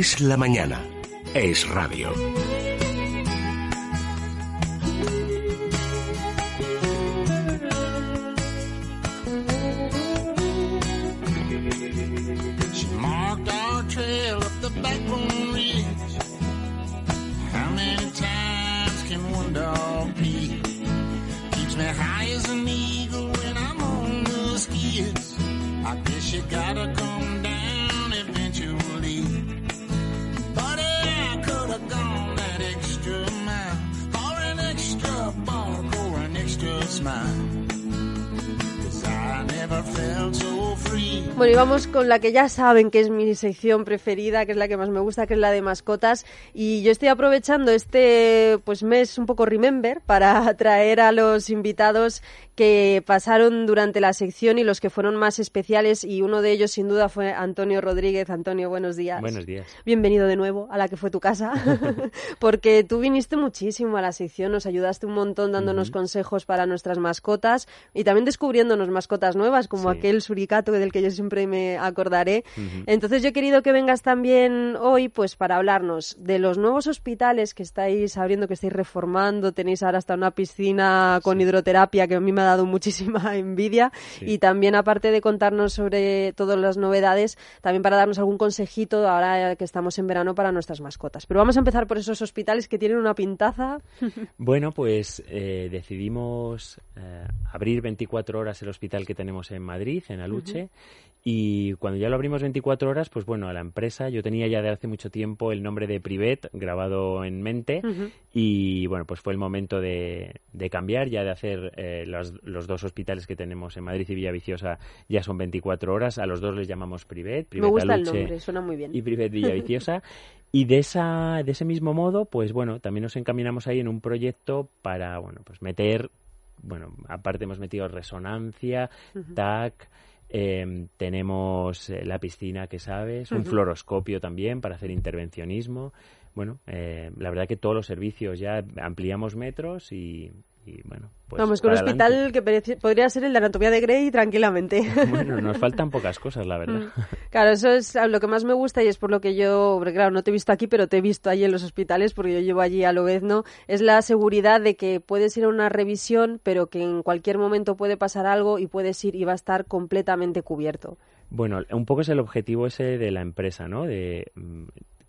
Es la mañana. Es radio. She marked Bueno, y vamos con la que ya saben que es mi sección preferida, que es la que más me gusta, que es la de mascotas. Y yo estoy aprovechando este pues mes un poco remember para traer a los invitados que pasaron durante la sección y los que fueron más especiales. Y uno de ellos, sin duda, fue Antonio Rodríguez. Antonio, buenos días. Buenos días. Bienvenido de nuevo a la que fue tu casa, porque tú viniste muchísimo a la sección, nos ayudaste un montón dándonos consejos para nuestras mascotas y también descubriéndonos mascotas nuevas, como Sí. aquel suricato del que yo siempre me acordaré. Entonces yo he querido que vengas también hoy, pues para hablarnos de los nuevos hospitales que estáis abriendo, que estáis reformando, tenéis ahora hasta una piscina con hidroterapia que a mí me ha dado muchísima envidia Sí. y también aparte de contarnos sobre todas las novedades, también para darnos algún consejito ahora que estamos en verano para nuestras mascotas. Pero vamos a empezar por esos hospitales que tienen una pintaza. Bueno, pues eh, decidimos eh, abrir 24 horas el hospital que tenemos en Madrid, en Aluche. Y cuando ya lo abrimos 24 horas, pues bueno, a la empresa yo tenía ya de hace mucho tiempo el nombre de Privet grabado en mente y bueno, pues fue el momento de, de cambiar, ya de hacer eh, los, los dos hospitales que tenemos en Madrid y Villaviciosa ya son 24 horas, a los dos les llamamos Privet, Me Privet gusta el Aluche nombre, suena muy bien. y Privet Villaviciosa. Y de esa, de ese mismo modo, pues bueno, también nos encaminamos ahí en un proyecto para, bueno, pues meter, bueno, aparte hemos metido resonancia, TAC, eh, tenemos eh, la piscina que sabes, un fluoroscopio también para hacer intervencionismo. Bueno, eh, la verdad que todos los servicios ya ampliamos metros y, y, bueno, pues Vamos, con un hospital que podría ser el de anatomía de Grey tranquilamente. Bueno, nos faltan pocas cosas, la verdad. Claro, eso es lo que más me gusta y es por lo que yo, claro, no te he visto aquí, pero te he visto allí en los hospitales porque yo llevo allí a Lobezno, es la seguridad de que puedes ir a una revisión, pero que en cualquier momento puede pasar algo y puedes ir y va a estar completamente cubierto. Bueno, un poco es el objetivo ese de la empresa, ¿no? De mm,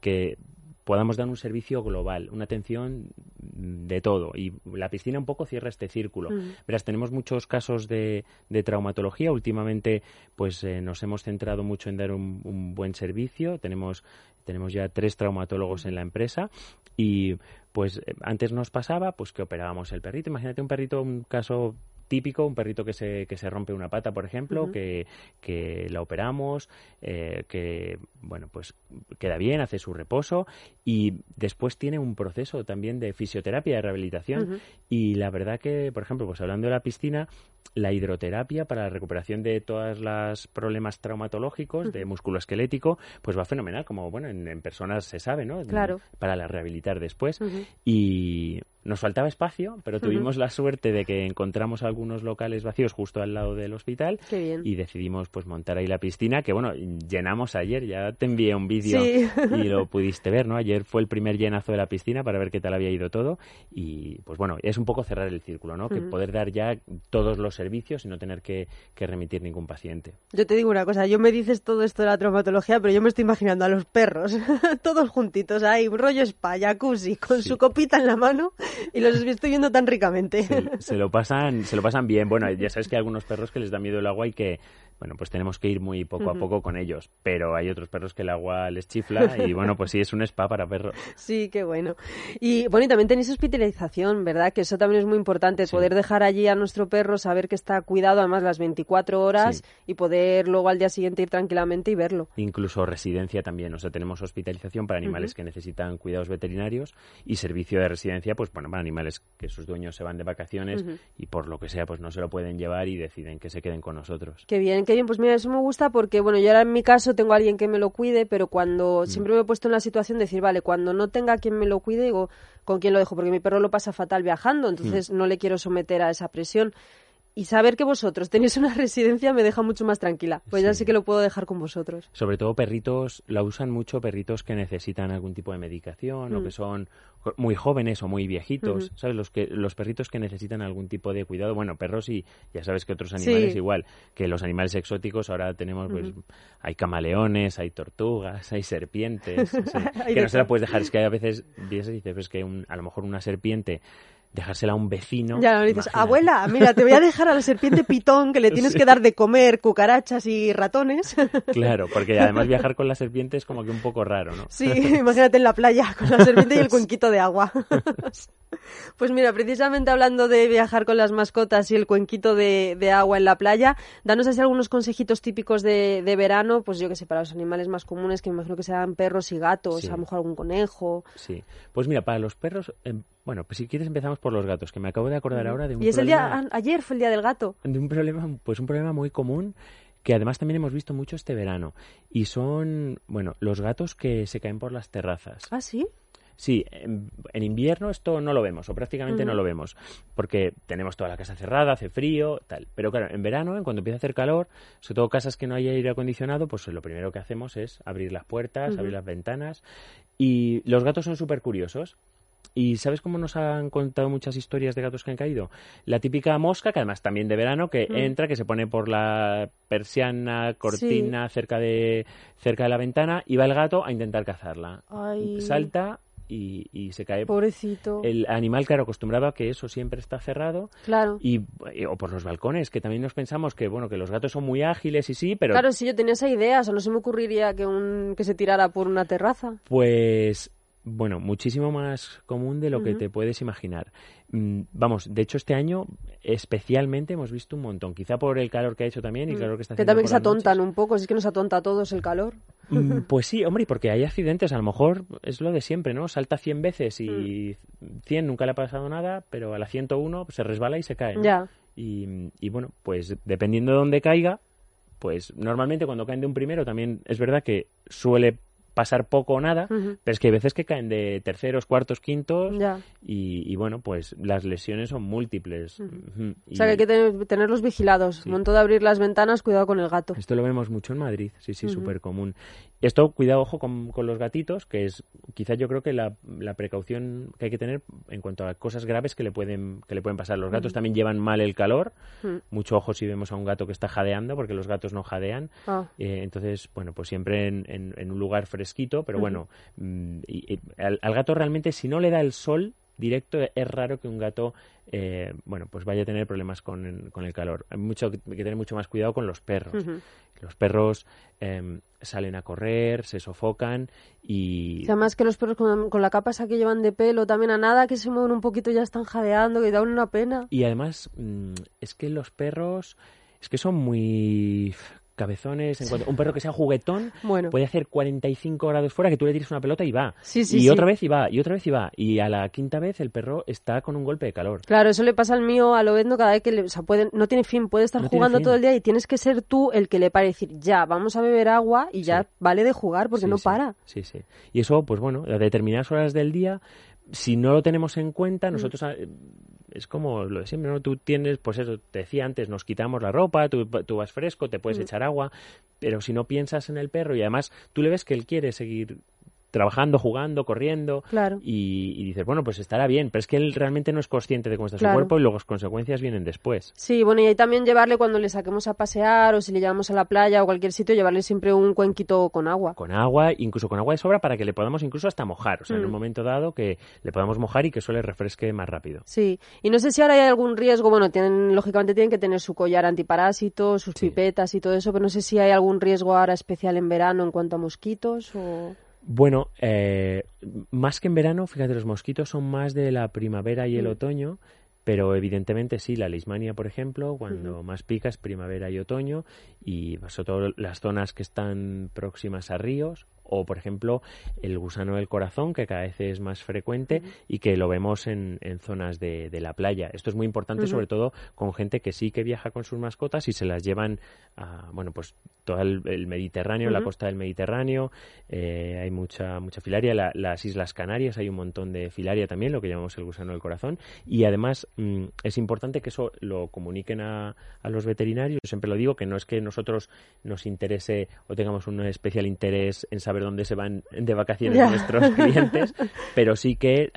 que podamos dar un servicio global, una atención mm, de todo. Y la piscina un poco cierra este círculo. Verás, tenemos muchos casos de, de traumatología. Últimamente, pues eh, nos hemos centrado mucho en dar un, un buen servicio. Tenemos, tenemos ya tres traumatólogos en la empresa y pues eh, antes nos pasaba pues que operábamos el perrito. Imagínate un perrito, un caso típico, un perrito que se, que se rompe una pata, por ejemplo, que, que la operamos, eh, que, bueno, pues queda bien, hace su reposo y después tiene un proceso también de fisioterapia, de rehabilitación. Y la verdad que, por ejemplo, pues hablando de la piscina, la hidroterapia para la recuperación de todos los problemas traumatológicos, de musculoesquelético, pues va fenomenal, como, bueno, en, en personas se sabe, ¿no? Claro. Para la rehabilitar después. Y nos faltaba espacio, pero tuvimos la suerte de que encontramos algunos locales vacíos justo al lado del hospital Qué bien. y decidimos pues montar ahí la piscina que bueno llenamos ayer ya te envié un vídeo Sí. y lo pudiste ver no ayer fue el primer llenazo de la piscina para ver qué tal había ido todo y pues bueno es un poco cerrar el círculo no que poder dar ya todos los servicios y no tener que, que remitir ningún paciente. Yo te digo una cosa, yo me dices todo esto de la traumatología, pero yo me estoy imaginando a los perros, todos juntitos ahí, rollo spa, jacuzzi, con su copita en la mano y los estoy viendo tan ricamente. se, lo pasan se lo pasan bien bueno ya sabes que hay algunos perros que les da miedo el agua y que bueno, pues tenemos que ir muy poco a poco con ellos, pero hay otros perros que el agua les chifla y bueno, pues sí, es un spa para perros. Sí, qué bueno. Y bueno, y también tenéis hospitalización, ¿verdad? Que eso también es muy importante, poder dejar allí a nuestro perro, saber que está cuidado además las 24 horas Sí. y poder luego al día siguiente ir tranquilamente y verlo. Incluso residencia también, o sea, tenemos hospitalización para animales que necesitan cuidados veterinarios y servicio de residencia, pues bueno, para animales que sus dueños se van de vacaciones y por lo que sea, pues no se lo pueden llevar y deciden que se queden con nosotros. Qué bien, qué bien. Pues mira, eso me gusta porque, bueno, yo ahora en mi caso tengo a alguien que me lo cuide, pero cuando Mm. siempre me he puesto en la situación de decir, vale, cuando no tenga quien me lo cuide, digo, ¿con quién lo dejo? Porque mi perro lo pasa fatal viajando, entonces Mm. no le quiero someter a esa presión. Y saber que vosotros tenéis una residencia me deja mucho más tranquila. Pues ya sé que lo puedo dejar con vosotros. Sobre todo perritos, la usan mucho perritos que necesitan algún tipo de medicación o Mm. que son jo- muy jóvenes o muy viejitos. ¿sabes? Los que los perritos que necesitan algún tipo de cuidado, bueno, perros y ya sabes que otros animales Sí. igual, que los animales exóticos ahora tenemos pues hay camaleones, hay tortugas, hay serpientes, o sea, Hay que no se la puedes dejar, es que a veces dices pues que un- a lo mejor una serpiente dejársela a un vecino. ya no le dices, imagínate. abuela, mira, te voy a dejar a la serpiente pitón que le tienes que dar de comer cucarachas y ratones. Claro, porque además viajar con la serpiente es como que un poco raro, ¿no? Sí, imagínate en la playa con la serpiente y el cuenquito de agua. Pues mira, precisamente hablando de viajar con las mascotas y el cuenquito de, de agua en la playa, danos así algunos consejitos típicos de, de verano, pues yo que sé, para los animales más comunes, que me imagino que serán perros y gatos, Sí. a lo mejor algún conejo. Sí. Pues mira, para los perros, em, bueno, pues si quieres empezamos por los gatos, que me acabo de acordar ahora de un Y es el día, problema, ayer fue el día del gato. de un problema, pues un problema muy común que además también hemos visto mucho este verano y son, bueno, los gatos que se caen por las terrazas. Ah, sí. Sí, en, en invierno esto no lo vemos, o prácticamente no lo vemos, porque tenemos toda la casa cerrada, hace frío, tal. Pero claro, en verano, en cuando empieza a hacer calor, sobre todo casas que no haya aire acondicionado, pues lo primero que hacemos es abrir las puertas, abrir las ventanas. Y los gatos son súper curiosos. ¿Y sabes cómo nos han contado muchas historias de gatos que han caído? La típica mosca, que además también de verano, que Mm. entra, que se pone por la persiana, cortina, cerca, de, cerca de la ventana, y va el gato a intentar cazarla. Ay, Salta y, y se cae. pobrecito. El animal, claro, acostumbrado a que eso siempre está cerrado. Claro. Y, eh, o por los balcones, que también nos pensamos que, bueno, que los gatos son muy ágiles y sí, pero Claro, sí, yo tenía esa idea, o sea, no se me ocurriría que, un, que se tirara por una terraza. Pues, bueno, muchísimo más común de lo que te puedes imaginar. Mm, Vamos, de hecho este año especialmente hemos visto un montón, quizá por el calor que ha hecho también y el calor que está Mm. que haciendo también por se noches. atontan un poco, si es que nos atonta a todos el calor. Mm, Pues sí, hombre, y porque hay accidentes, a lo mejor es lo de siempre, ¿no? Salta 100 veces y Mm. 100 nunca le ha pasado nada, pero a la 101 se resbala y se cae. ¿no? Ya. Y, y bueno, pues dependiendo de dónde caiga, pues normalmente cuando caen de un primero también es verdad que suele pasar poco o nada, pero es que hay veces que caen de terceros, cuartos, quintos Ya. y, y bueno, pues las lesiones son múltiples. Ujú. O sea, que hay que tener- tenerlos vigilados. Sí. Momento de abrir las ventanas, cuidado con el gato. Esto lo vemos mucho en Madrid, sí, sí, súper común. Esto, cuidado, ojo con, con los gatitos, que es quizá yo creo que la, la precaución que hay que tener en cuanto a cosas graves que le pueden, que le pueden pasar. Los gatos también llevan mal el calor, Mm. mucho ojo si vemos a un gato que está jadeando, porque los gatos no jadean. Ah. Eh, entonces, bueno, pues siempre en, en- en un lugar fresquito, pero bueno, mm, y- y al, al gato realmente si no le da el sol directo es raro que un gato, eh, bueno, pues vaya a tener problemas con, con el calor. Hay mucho que que tener mucho más cuidado con los perros. Los perros em, salen a correr, se sofocan y... Y además que los perros con, con la capa esa que llevan de pelo, también a nada que se mueven un poquito ya están jadeando, que dan una pena. Y además, mm, es que los perros, es que son muy cabezones. En cuanto, un perro que sea juguetón Bueno. puede hacer 45 grados fuera que tú le tires una pelota y va. Sí, sí, y sí. otra vez y va, y otra vez y va. Y a la quinta vez el perro está con un golpe de calor. Claro, eso le pasa al mío a Lobezno cada vez que le, o sea, puede, no tiene fin, puede estar No jugando todo el día y tienes que ser tú el que le pare decir, ya, vamos a beber agua y ya vale de jugar porque no para. Sí, sí. Y eso, pues bueno, a determinadas horas del día, si no lo tenemos en Mm. cuenta, nosotros ah, es como lo de siempre, ¿no? Tú tienes, pues eso, te decía antes, nos quitamos la ropa, tú, tú vas fresco, te Mm. puedes echar agua, pero si no piensas en el perro y además tú le ves que él quiere seguir trabajando, jugando, corriendo Claro. y, y dices, bueno, pues estará bien, pero es que él realmente no es consciente de cómo está Claro. su cuerpo y luego las consecuencias vienen después. Sí, bueno, y ahí también llevarle cuando le saquemos a pasear o si le llevamos a la playa o cualquier sitio, llevarle siempre un cuenquito con agua. con agua, incluso con agua de sobra para que le podamos incluso hasta mojar, o sea, en Mm. un momento dado que le podamos mojar y que eso le refresque más rápido. Sí, y no sé si ahora hay algún riesgo, bueno, tienen, lógicamente tienen que tener su collar antiparásitos, sus Sí. pipetas y todo eso, pero no sé si hay algún riesgo ahora especial en verano en cuanto a mosquitos o... Bueno, eh, más que en verano, fíjate, los mosquitos son más de la primavera y el Mm. otoño, pero evidentemente sí, la leishmania, por ejemplo, cuando más pica es primavera y otoño, y sobre todo las zonas que están próximas a ríos, o por ejemplo el gusano del corazón, que cada vez es más frecuente y que lo vemos en, en zonas de, de la playa. Esto es muy importante, sobre todo con gente que sí que viaja con sus mascotas y se las llevan a, bueno, pues todo el, el Mediterráneo, la costa del Mediterráneo, eh, hay mucha, mucha filaria, La- las Islas Canarias hay un montón de filaria también, lo que llamamos el gusano del corazón, y además mm, es importante que eso lo comuniquen a, a, los veterinarios. Yo siempre lo digo, que no es que nosotros nos interese o tengamos un especial interés en saber dónde se van de vacaciones nuestros clientes, pero sí que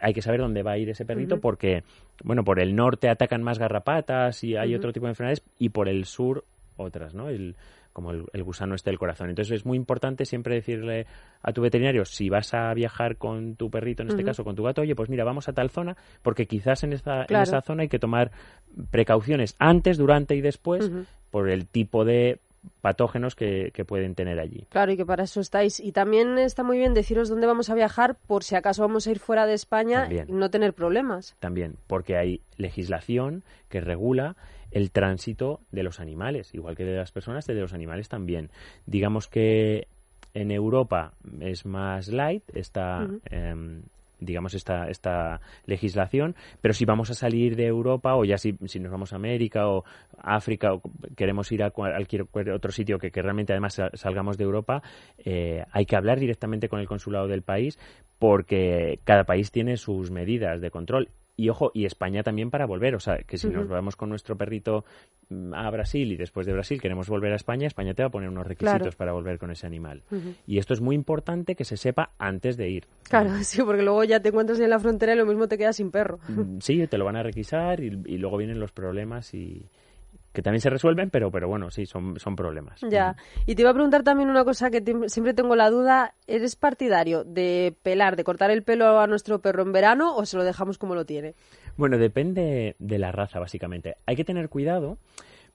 hay que saber dónde va a ir ese perrito porque, bueno, por el norte atacan más garrapatas y hay otro tipo de enfermedades y por el sur otras, ¿no? El, como el, gusano este del corazón. Entonces es muy importante siempre decirle a tu veterinario, si vas a viajar con tu perrito, en este caso con tu gato, oye, pues mira, vamos a tal zona, porque quizás en, esa, en esa zona hay que tomar precauciones antes, durante y después por el tipo de patógenos que, pueden tener allí. Claro, y que para eso estáis. Y también está muy bien deciros dónde vamos a viajar por si acaso vamos a ir fuera de España y no tener problemas. También, porque hay legislación que regula el tránsito de los animales, igual que de las personas, de los animales también. Digamos que en Europa es más light, está digamos, esta, esta legislación, pero si vamos a salir de Europa o ya si, si nos vamos a América o África o queremos ir a cualquier otro sitio que, que realmente además salgamos de Europa, eh, hay que hablar directamente con el consulado del país porque cada país tiene sus medidas de control y ojo, y España también para volver. O sea, que si nos vamos con nuestro perrito mm, a Brasil y después de Brasil queremos volver a España, España te va a poner unos requisitos para volver con ese animal. Y esto es muy importante que se sepa antes de ir. Claro, sí, porque luego ya te encuentras en la frontera y lo mismo te quedas sin perro. Mm, sí, te lo van a requisar y, y luego vienen los problemas y, que también se resuelven, pero, pero bueno, sí, son, son problemas. Ya. Y te iba a preguntar también una cosa que siempre tengo la duda. ¿Eres partidario de pelar, de cortar el pelo a nuestro perro en verano o se lo dejamos como lo tiene? Bueno, depende de la raza, básicamente. Hay que tener cuidado.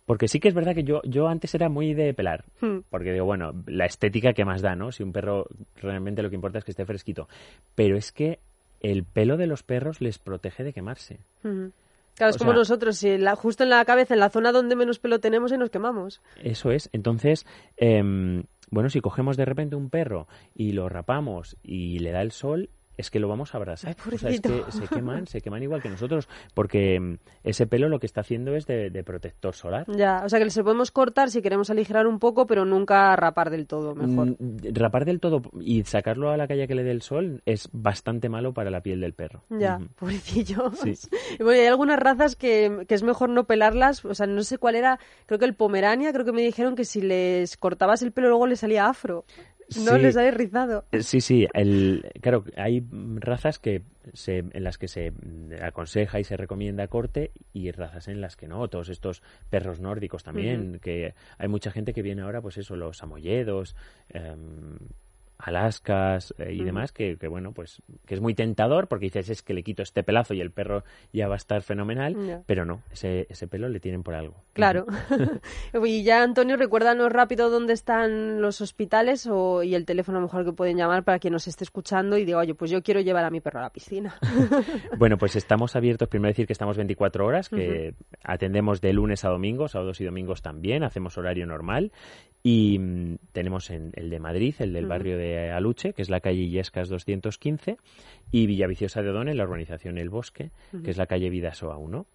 Porque sí que es verdad que yo, yo antes era muy de pelar. Hmm. Porque digo, bueno, la estética que más da, ¿no? Si un perro realmente lo que importa es que esté fresquito. Pero es que el pelo de los perros les protege de quemarse. Hmm. Claro, es como nosotros, si la, justo en la cabeza, en la zona donde menos pelo tenemos y nos quemamos. Eso es. Entonces, em, bueno, si cogemos de repente un perro y lo rapamos y le da el sol, es que lo vamos a abrazar. o sea, es que se queman, se queman igual que nosotros, porque mm, ese pelo lo que está haciendo es de, protector solar. Ya, o sea que se podemos cortar si queremos aligerar un poco, pero nunca rapar del todo, mejor. Mm, rapar del todo y sacarlo a la calle que le dé el sol es bastante malo para la piel del perro. Ya, pobrecillo. Sí. bueno, hay algunas razas que, que es mejor no pelarlas, o sea, no sé cuál era, creo que el Pomerania, creo que me dijeron que si les cortabas el pelo luego le salía afro. No les ha rizado. Eh, sí, sí. El, claro, hay razas que se, en las que se aconseja y se recomienda corte y razas en las que no. Todos estos perros nórdicos también, que hay mucha gente que viene ahora, pues eso, los samoyedos, em, Alaskas eh, y demás, que, bueno, pues que es muy tentador porque dices es que le quito este pelazo y el perro ya va a estar fenomenal, pero no, ese, ese pelo le tienen por algo. Claro. y ya, Antonio, recuérdanos rápido dónde están los hospitales o, y el teléfono mejor que pueden llamar para quien nos esté escuchando y diga, oye, pues yo quiero llevar a mi perro a la piscina. bueno, pues estamos abiertos, primero decir que estamos 24 horas, que atendemos de lunes a domingo, sábados y domingos también, hacemos horario normal y mm, tenemos en el de Madrid, el del barrio de Aluche, que es la calle Illescas 215, y Villaviciosa de Odón, en la urbanización El Bosque, que es la calle Vidasoa 1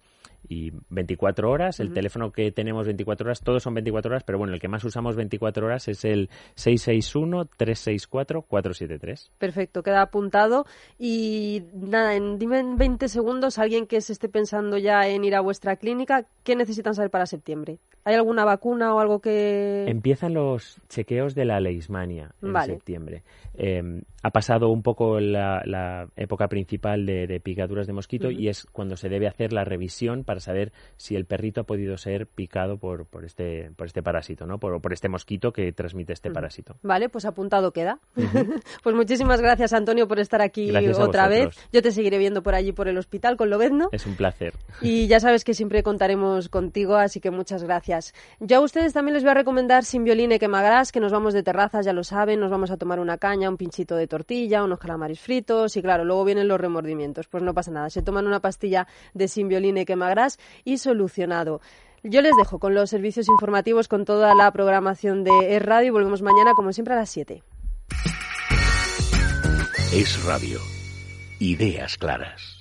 y 24 horas. El teléfono que tenemos 24 horas, todos son 24 horas, pero bueno, el que más usamos 24 horas es el 661-364-473. Perfecto, queda apuntado. Y nada, en, dime en 20 segundos, alguien que se esté pensando ya en ir a vuestra clínica, ¿qué necesitan saber para septiembre? ¿Hay alguna vacuna o algo que...? Empiezan los chequeos de la leishmania en septiembre. Em, ha pasado un poco la, época principal de, picaduras de mosquito y es cuando se debe hacer la revisión para saber si el perrito ha podido ser picado por, por, este, por este parásito, ¿no? Por, por este mosquito que transmite este parásito. Vale, pues apuntado queda. pues muchísimas gracias, Antonio, por estar aquí otra vez. Yo te seguiré viendo por allí, por el hospital, con Lobezno. Es un placer. Y ya sabes que siempre contaremos contigo, así que muchas gracias. Yo a ustedes también les voy a recomendar Sin Violín y Quemagras, que nos vamos de terrazas, ya lo saben, nos vamos a tomar una caña, un pinchito de tortilla, unos calamares fritos y claro, luego vienen los remordimientos. Pues no pasa nada, se toman una pastilla de Simbioline Y solucionado. Yo les dejo con los servicios informativos, con toda la programación de Es Radio y volvemos mañana, como siempre, a las 7. Es Radio. Ideas claras.